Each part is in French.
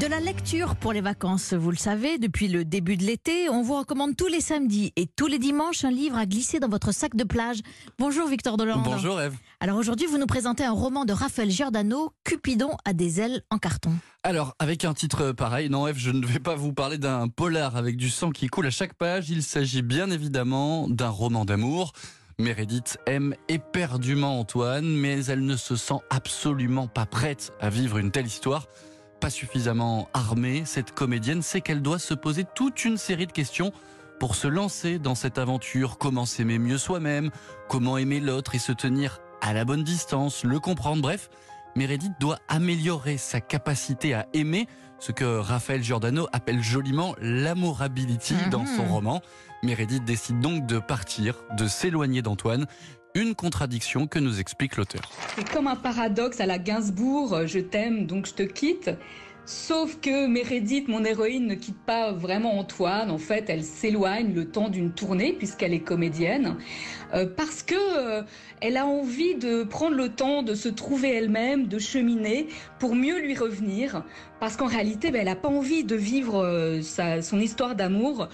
De la lecture pour les vacances, vous le savez, depuis le début de l'été, on vous recommande tous les samedis et tous les dimanches un livre à glisser dans votre sac de plage. Bonjour Victor Delande. Bonjour Eve. Alors aujourd'hui, vous nous présentez un roman de Raphaël Giordano, Cupidon a des ailes en carton. Alors, avec un titre pareil, non Eve, je ne vais pas vous parler d'un polar avec du sang qui coule à chaque page. Il s'agit bien évidemment d'un roman d'amour. Meredith aime éperdument Antoine, mais elle ne se sent absolument pas prête à vivre une telle histoire pas suffisamment armée, cette comédienne sait qu'elle doit se poser toute une série de questions pour se lancer dans cette aventure. Comment s'aimer mieux soi-même, comment aimer l'autre et se tenir à la bonne distance, le comprendre, bref. Meredith doit améliorer sa capacité à aimer, ce que Raphaël Giordano appelle joliment l'amourability dans son Mhm. roman. Meredith décide donc de partir, de s'éloigner d'Antoine, une contradiction que nous explique l'auteur. C'est comme un paradoxe à la Gainsbourg, je t'aime donc je te quitte. Sauf que Meredith, mon héroïne, ne quitte pas vraiment Antoine. En fait, elle s'éloigne le temps d'une tournée puisqu'elle est comédienne, euh, parce que euh, elle a envie de prendre le temps de se trouver elle-même, de cheminer pour mieux lui revenir. Parce qu'en réalité, ben, elle n'a pas envie de vivre euh, son histoire d'amour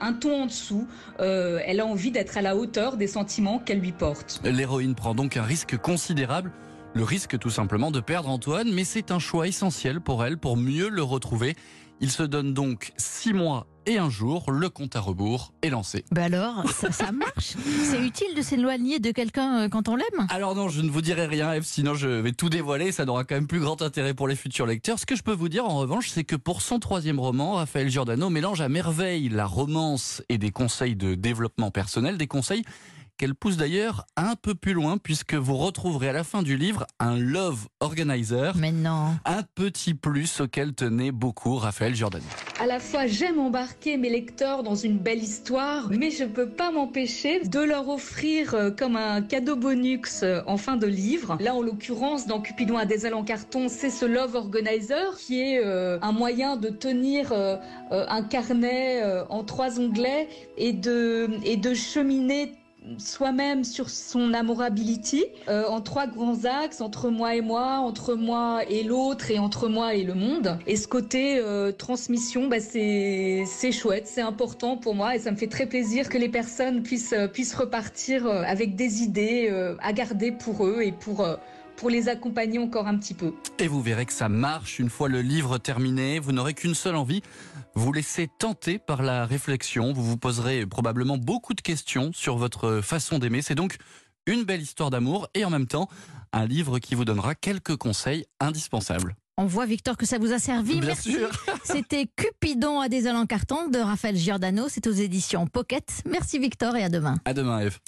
un ton en dessous. Euh, elle a envie d'être à la hauteur des sentiments qu'elle lui porte. L'héroïne prend donc un risque considérable, le risque tout simplement de perdre Antoine, mais c'est un choix essentiel pour elle pour mieux le retrouver. Il se donne donc six mois et un jour, le compte à rebours est lancé. Ben alors, ça, ça marche C'est utile de s'éloigner de quelqu'un euh, quand on l'aime Alors non, je ne vous dirai rien, Eve, sinon je vais tout dévoiler, ça n'aura quand même plus grand intérêt pour les futurs lecteurs. Ce que je peux vous dire en revanche, c'est que pour son troisième roman, Raphaël Giordano mélange à merveille la romance et des conseils de développement personnel, des conseils qu'elle pousse d'ailleurs un peu plus loin, puisque vous retrouverez à la fin du livre un Love Organizer, Mais non. un petit plus auquel tenait beaucoup Raphaël Giordano. À la fois, j'aime embarquer mes lecteurs dans une belle histoire, mais je peux pas m'empêcher de leur offrir euh, comme un cadeau bonus euh, en fin de livre. Là, en l'occurrence, dans Cupidon à des ailes en carton, c'est ce Love Organizer qui est euh, un moyen de tenir un carnet en trois onglets et de, et de cheminer soi-même sur son amourability euh, en trois grands axes entre moi et moi, entre moi et l'autre et entre moi et le monde. Et ce côté euh, transmission, bah, c'est chouette, c'est important pour moi et ça me fait très plaisir que les personnes puissent euh, puissent repartir euh, avec des idées euh, à garder pour eux et pour pour les accompagner encore un petit peu. Et vous verrez que ça marche une fois le livre terminé. Vous n'aurez qu'une seule envie, vous laisser tenter par la réflexion. Vous vous poserez probablement beaucoup de questions sur votre façon d'aimer. C'est donc une belle histoire d'amour et en même temps un livre qui vous donnera quelques conseils indispensables. On voit, Victor, que ça vous a servi. Bien Merci. sûr. C'était Cupidon à des ailes en carton de Raphaël Giordano. C'est aux éditions Pocket. Merci Victor et à demain. À demain, Eve.